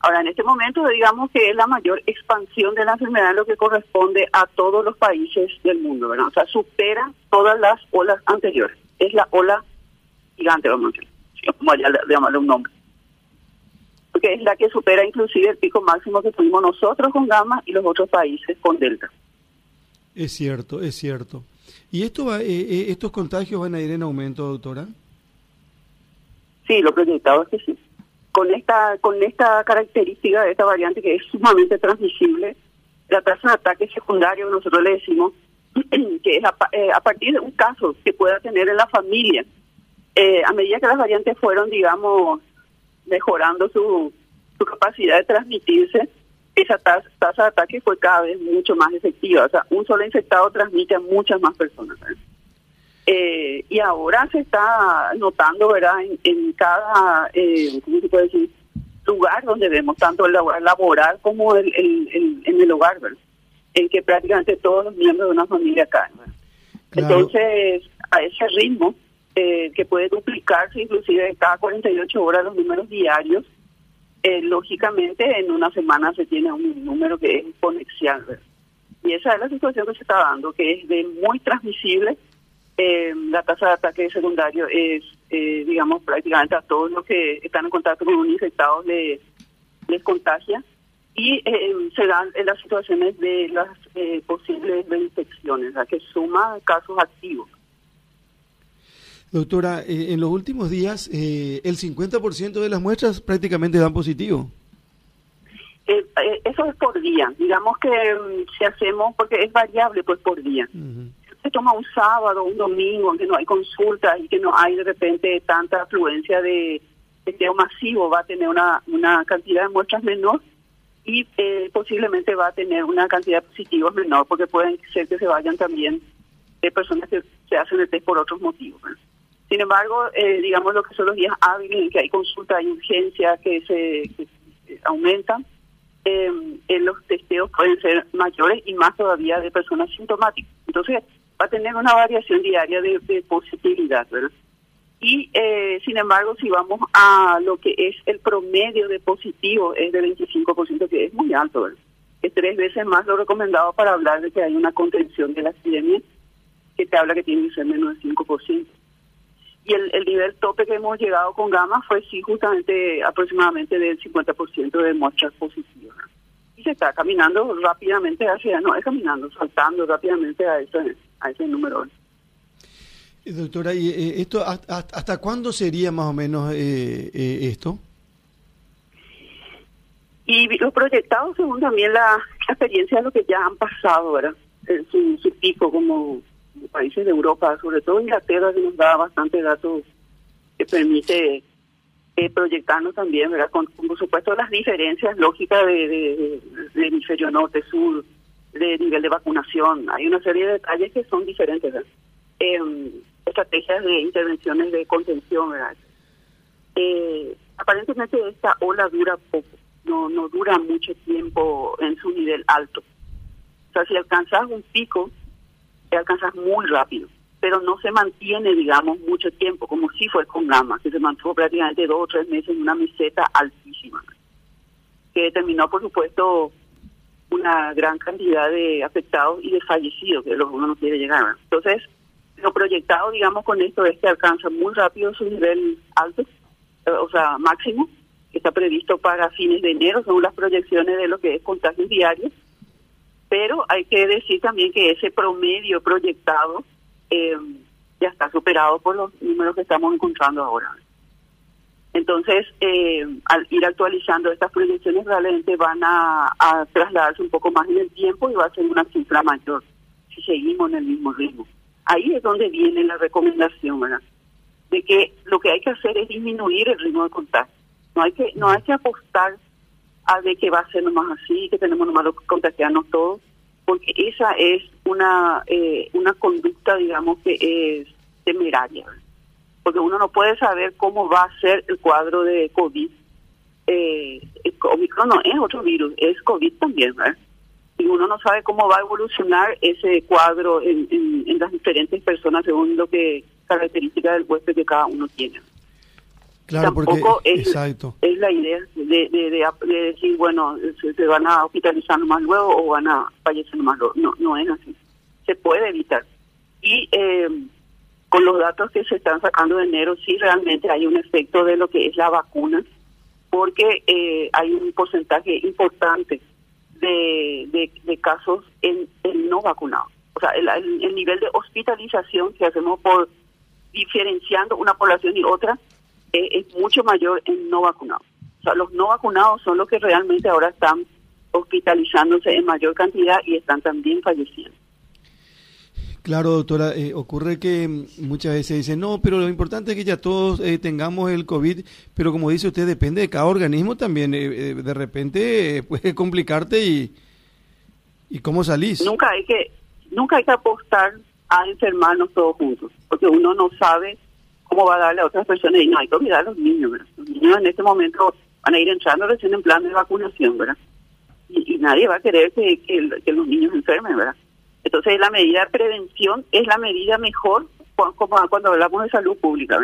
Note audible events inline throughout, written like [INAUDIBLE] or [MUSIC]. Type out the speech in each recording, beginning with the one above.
Ahora, en este momento, digamos que es la mayor expansión de la enfermedad lo que corresponde a todos los países del mundo, ¿verdad? O sea, supera todas las olas anteriores. Es la ola gigante, vamos a decir, como allá le llamarle un nombre. Porque es la que supera inclusive el pico máximo que tuvimos nosotros con gamma y los otros países con delta. Es cierto, es cierto. ¿Y esto va, eh, eh, estos contagios van a ir en aumento, doctora? Sí, lo proyectado es que sí con esta con esta característica de esta variante que es sumamente transmisible, la tasa de ataque secundario, nosotros le decimos, [CLEARS THROAT] que es eh, a, partir de un caso que pueda tener en la familia, eh, a medida que las variantes fueron, digamos, mejorando su, su capacidad de transmitirse, esa tasa, tasa de ataque fue cada vez mucho más efectiva. O sea, un solo infectado transmite a muchas más personas. Eh, y ahora se está notando, ¿verdad?, en, cada, eh, ¿cómo se puede decir?, lugar donde vemos tanto el laboral como el, en el hogar, ¿verdad? En que prácticamente todos los miembros de una familia caen. Entonces, a ese ritmo, eh, que puede duplicarse inclusive cada 48 horas los números diarios, eh, lógicamente en una semana se tiene un número que es exponencial. ¿verdad? Y esa es la situación que se está dando, que es de muy transmisible eh, la tasa de ataque secundario es, eh, digamos, prácticamente a todos los que están en contacto con un infectado les, les contagia y eh, se dan en las situaciones de las eh, posibles reinfecciones, la que suma casos activos. Doctora, en los últimos días el 50% de las muestras prácticamente dan positivo. eso es por día, digamos que mm, si hacemos, porque es variable pues por día se toma un sábado, un domingo, en que no hay consultas y que no hay de repente tanta afluencia de testeo masivo, va a tener una, una cantidad de muestras menor y eh, posiblemente va a tener una cantidad de positivos menor, porque pueden ser que se vayan también de personas que se hacen el test por otros motivos. Sin embargo, eh, digamos lo que son los días hábiles en que hay consulta, y urgencia que se, aumentan, eh, los testeos pueden ser mayores y más todavía de personas sintomáticas. Entonces, va a tener una variación diaria de, positividad, ¿verdad? Y, eh, sin embargo, si vamos a lo que es el promedio de positivo, es de 25%, que es muy alto, ¿verdad? Es tres veces más lo recomendado para hablar de que hay una contención de la epidemia, que te habla que tiene que ser menos del 5%. Y el, el nivel tope que hemos llegado con Gama fue, sí, justamente aproximadamente del 50% de muestras positivas. Y se está caminando rápidamente hacia, no es caminando, saltando rápidamente a ese a ese número. Doctora, ¿y eh, esto hasta, cuándo sería más o menos eh, eh, esto? Y los proyectados según también la, experiencia de lo que ya han pasado, ¿verdad? su, su pico como países de Europa, sobre todo Inglaterra, que nos da bastante datos que permite proyectarnos también, ¿verdad? Con, por supuesto las diferencias lógicas de, de hemisferio norte, sur, de nivel de vacunación. Hay una serie de detalles que son diferentes. Eh, estrategias de intervenciones de contención. Eh, aparentemente esta ola dura poco, no, no dura mucho tiempo en su nivel alto. O sea, si alcanzas un pico, te alcanzas muy rápido, pero no se mantiene, digamos, mucho tiempo, como si fue con Gama, que se mantuvo prácticamente dos o tres meses en una meseta altísima, que terminó, por supuesto, una gran cantidad de afectados y de fallecidos, que lo que uno no quiere llegar. Entonces, lo proyectado, digamos, con esto es que alcanza muy rápido su nivel alto, eh, o sea, máximo, que está previsto para fines de enero, según las proyecciones de lo que es contagios diarios. Pero hay que decir también que ese promedio proyectado eh, ya está superado por los números que estamos encontrando ahora. Entonces, eh, al ir actualizando estas proyecciones, realmente van a, trasladarse un poco más en el tiempo y va a ser una cifra mayor si seguimos en el mismo ritmo. Ahí es donde viene la recomendación, ¿verdad? De que lo que hay que hacer es disminuir el ritmo de contagio. No hay que no hay que apostar a de que va a ser nomás así, que tenemos nomás que contagiarnos todos, porque esa es una eh, una conducta, digamos, que es temeraria porque uno no puede saber cómo va a ser el cuadro de COVID. Eh, el Omicron no es otro virus, es COVID también, ¿verdad? Y uno no sabe cómo va a evolucionar ese cuadro en, en, las diferentes personas según lo que características del huésped que cada uno tiene. Claro, Tampoco porque, es, exacto. es la idea de, de, de, decir, bueno, se, se, van a hospitalizar más luego o van a fallecer más luego. No, no es así. Se puede evitar. Y eh, con los datos que se están sacando de enero, sí realmente hay un efecto de lo que es la vacuna, porque eh, hay un porcentaje importante de, de, casos en, no vacunados. O sea, el, el, nivel de hospitalización que hacemos por diferenciando una población y otra eh, es mucho mayor en no vacunados. O sea, los no vacunados son los que realmente ahora están hospitalizándose en mayor cantidad y están también falleciendo. Claro, doctora, eh, ocurre que muchas veces dicen, no, pero lo importante es que ya todos eh, tengamos el COVID, pero como dice usted, depende de cada organismo también. Eh, de repente [LAUGHS] puede complicarte y, y cómo salís. Nunca hay que nunca hay que apostar a enfermarnos todos juntos, porque uno no sabe cómo va a darle a otras personas y no hay que olvidar a los niños, ¿verdad? Los niños en este momento van a ir entrando recién en plan de vacunación, ¿verdad? Y, nadie va a querer que, que los niños enfermen, ¿verdad? Entonces, la medida de prevención es la medida mejor como cuando hablamos de salud pública.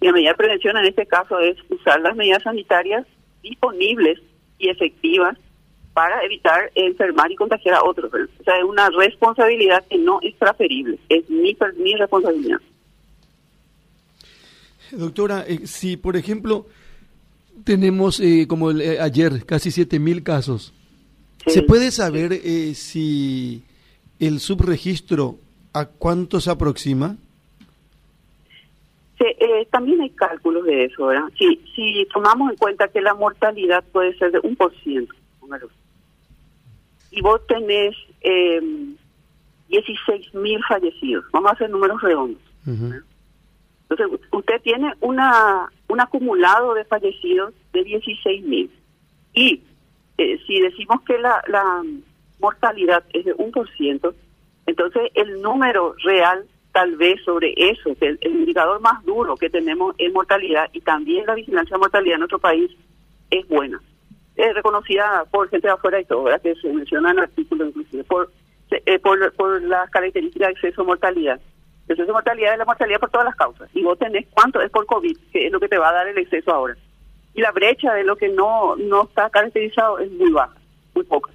Y la medida de prevención en este caso es usar las medidas sanitarias disponibles y efectivas para evitar enfermar y contagiar a otros. O sea, es una responsabilidad que no es transferible, es mi, mi responsabilidad. Doctora, eh, si por ejemplo tenemos eh, como eh, ayer casi 7.000 casos, ¿se puede saber si el subregistro a cuánto se aproxima? Sí, eh, también hay cálculos de eso, ¿verdad? Si, si tomamos en cuenta que la mortalidad puede ser de un por ciento, y vos tenés eh, 16 mil fallecidos, vamos a hacer números redondos. Entonces, usted tiene una un acumulado de fallecidos de 16 mil. Y eh, si decimos que la, la mortalidad es de un por ciento, entonces el número real tal vez sobre eso, que el, indicador más duro que tenemos en mortalidad y también la vigilancia de mortalidad en nuestro país es buena. Es reconocida por gente de afuera y todo, ¿verdad? que se menciona en el artículo inclusive, por, eh, por, las características de exceso de mortalidad. El exceso de mortalidad es la mortalidad por todas las causas. Y vos tenés cuánto es por COVID, que es lo que te va a dar el exceso ahora. Y la brecha de lo que no, no está caracterizado es muy baja, muy poca.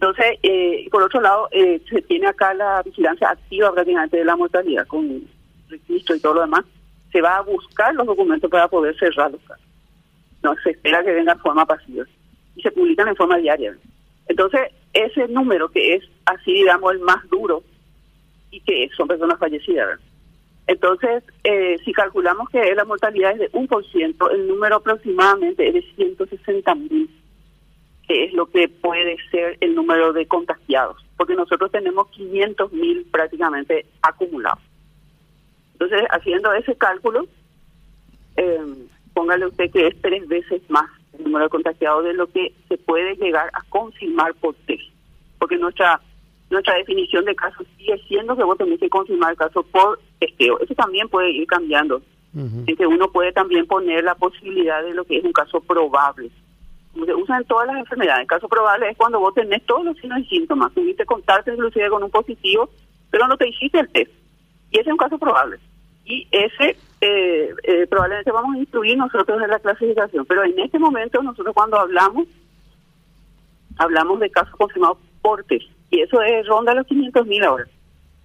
Entonces, eh, por otro lado, eh, se tiene acá la vigilancia activa prácticamente de la mortalidad, con registro y todo lo demás. Se va a buscar los documentos para poder cerrar los casos. No se espera que vengan en forma pasiva. Y se publican en forma diaria. Entonces, ese número que es así, digamos, el más duro y que son personas fallecidas. Entonces, eh, si calculamos que la mortalidad es de un por ciento, el número aproximadamente es de 160 mil que es lo que puede ser el número de contagiados, porque nosotros tenemos 500 mil prácticamente acumulados. Entonces, haciendo ese cálculo, eh, póngale usted que es tres veces más el número de contagiados de lo que se puede llegar a confirmar por test, porque nuestra nuestra definición de caso sigue siendo que vos tenés que confirmar el caso por testeo. Eso también puede ir cambiando, en que uno puede también poner la posibilidad de lo que es un caso probable se usa en todas las enfermedades. El caso probable es cuando vos tenés todos los signos y síntomas, tuviste contacto inclusive con un positivo, pero no te hiciste el test. Y ese es un caso probable. Y ese eh, eh, probablemente vamos a instruir nosotros en la clasificación. Pero en este momento nosotros cuando hablamos, hablamos de casos confirmados por test. Y eso es ronda los 500 mil ahora.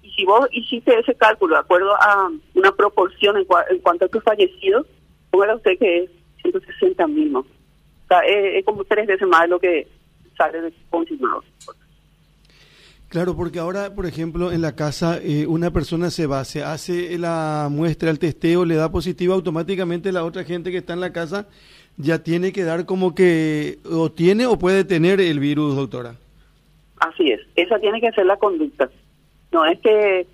Y si vos hiciste ese cálculo de acuerdo a una proporción en, en cuanto a tus fallecidos, póngale usted que es 160 mil. Es, como tres veces más de lo que sale de confirmado. Claro, porque ahora, por ejemplo, en la casa eh, una persona se va, se hace la muestra, el testeo, le da positivo, automáticamente la otra gente que está en la casa ya tiene que dar como que o tiene o puede tener el virus, doctora. Así es, esa tiene que ser la conducta. No es que,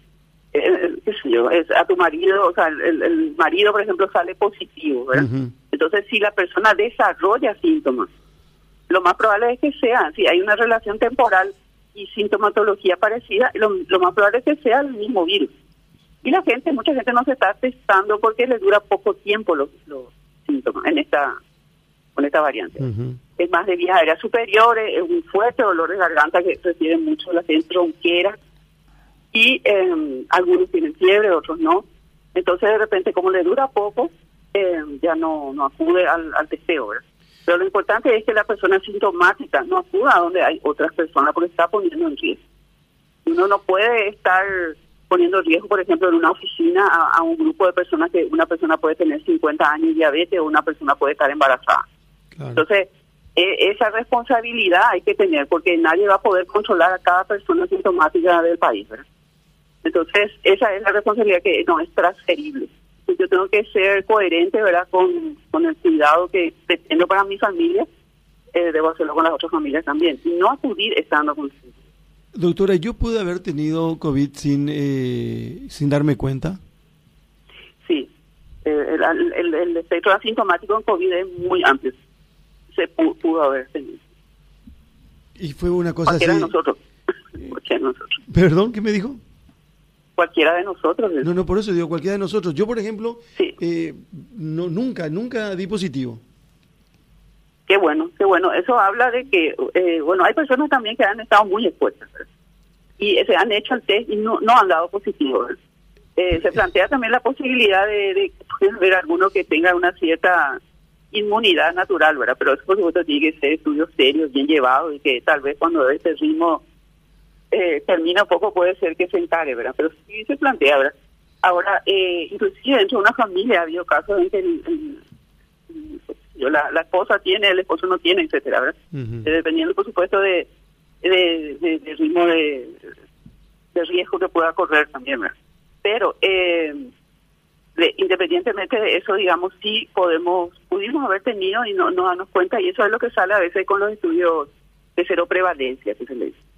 qué sé yo, es a tu marido, o sea, el, marido, por ejemplo, sale positivo, ¿verdad? Entonces, si la persona desarrolla síntomas, lo más probable es que sea, si hay una relación temporal y sintomatología parecida, lo, más probable es que sea el mismo virus. Y la gente, mucha gente no se está testando porque le dura poco tiempo los, síntomas en esta con esta variante. Es más de vías aéreas superiores, es un fuerte dolor de garganta que refiere mucho la gente tronquera y em, algunos tienen fiebre, otros no. Entonces de repente como le dura poco, eh, ya no, no acude al, al testeo, ¿verdad? Pero lo importante es que la persona sintomática no acuda a donde hay otras personas porque está poniendo en riesgo. Uno no puede estar poniendo en riesgo, por ejemplo, en una oficina a, un grupo de personas que una persona puede tener 50 años de diabetes o una persona puede estar embarazada. Entonces, e, esa responsabilidad hay que tener porque nadie va a poder controlar a cada persona sintomática del país. ¿verdad? Entonces, esa es la responsabilidad que no es transferible. Yo tengo que ser coherente ¿verdad? Con, con el cuidado que tengo para mi familia, eh, debo hacerlo con las otras familias también. Y no acudir estando con Doctora, ¿yo pude haber tenido COVID sin, eh, sin darme cuenta? Sí, eh, el, el, espectro asintomático en COVID es muy amplio. Se pudo, haber tenido. Y fue una cosa de nosotros. [LAUGHS] De nosotros. ¿Perdón? ¿Qué me dijo? Cualquiera de nosotros. No, no, por eso digo cualquiera de nosotros. Yo, por ejemplo, eh, no, nunca, nunca di positivo. Qué bueno, qué bueno. Eso habla de que, eh, bueno, hay personas también que han estado muy expuestas y se han hecho el test y no, no han dado positivo. Eh, se plantea también la posibilidad de, de ver alguno que tenga una cierta inmunidad natural, ¿verdad? Pero eso por supuesto tiene que ser estudios serios, bien llevados y que tal vez cuando este ritmo eh, termina poco puede ser que se encargue, ¿verdad? Pero sí se plantea, ¿verdad? Ahora, eh, inclusive dentro de una familia ha habido casos en que el, la, la esposa tiene, el esposo no tiene, etcétera, ¿verdad? Eh, dependiendo, por supuesto, de, de, de, ritmo de, de, riesgo que pueda correr también, ¿verdad? Pero, eh, independientemente de eso, digamos, sí podemos, pudimos haber tenido y no, no darnos cuenta, y eso es lo que sale a veces con los estudios de cero prevalencia, que se le dice.